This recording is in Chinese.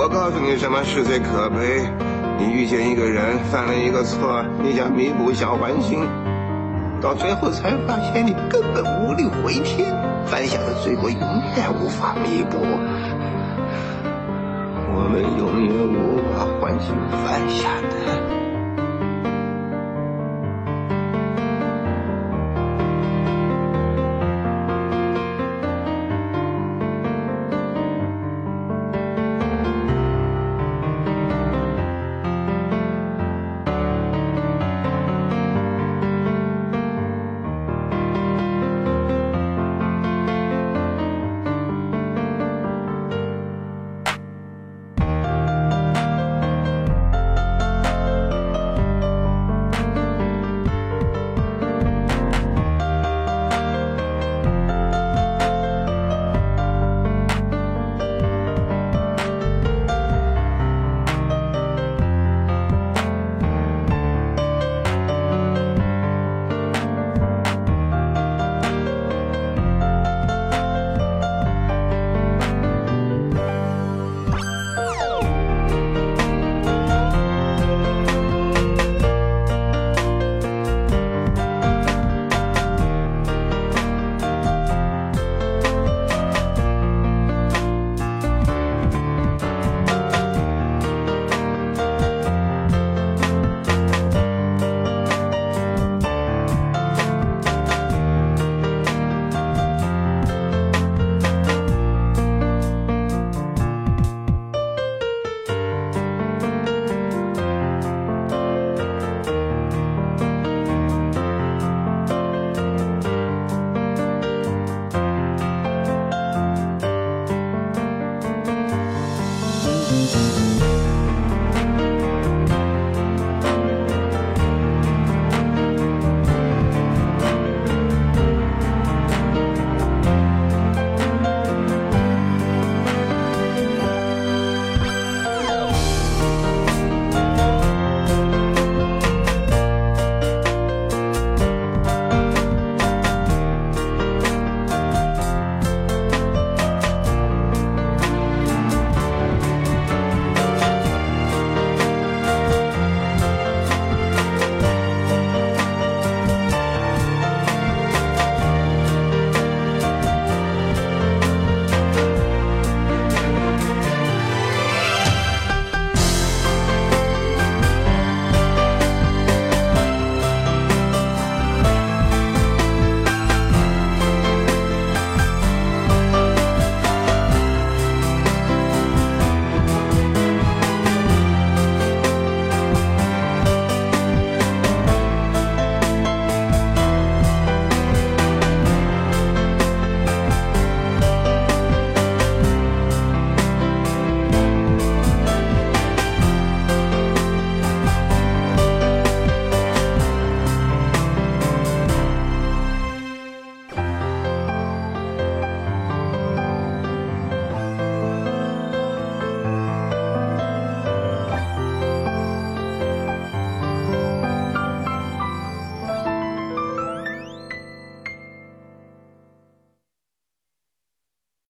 我告诉你什么是最可悲：你遇见一个人犯了一个错，你想弥补，想还清，到最后才发现你根本无力回天，犯下的罪过永远无法弥补。我们永远无法还清犯下的。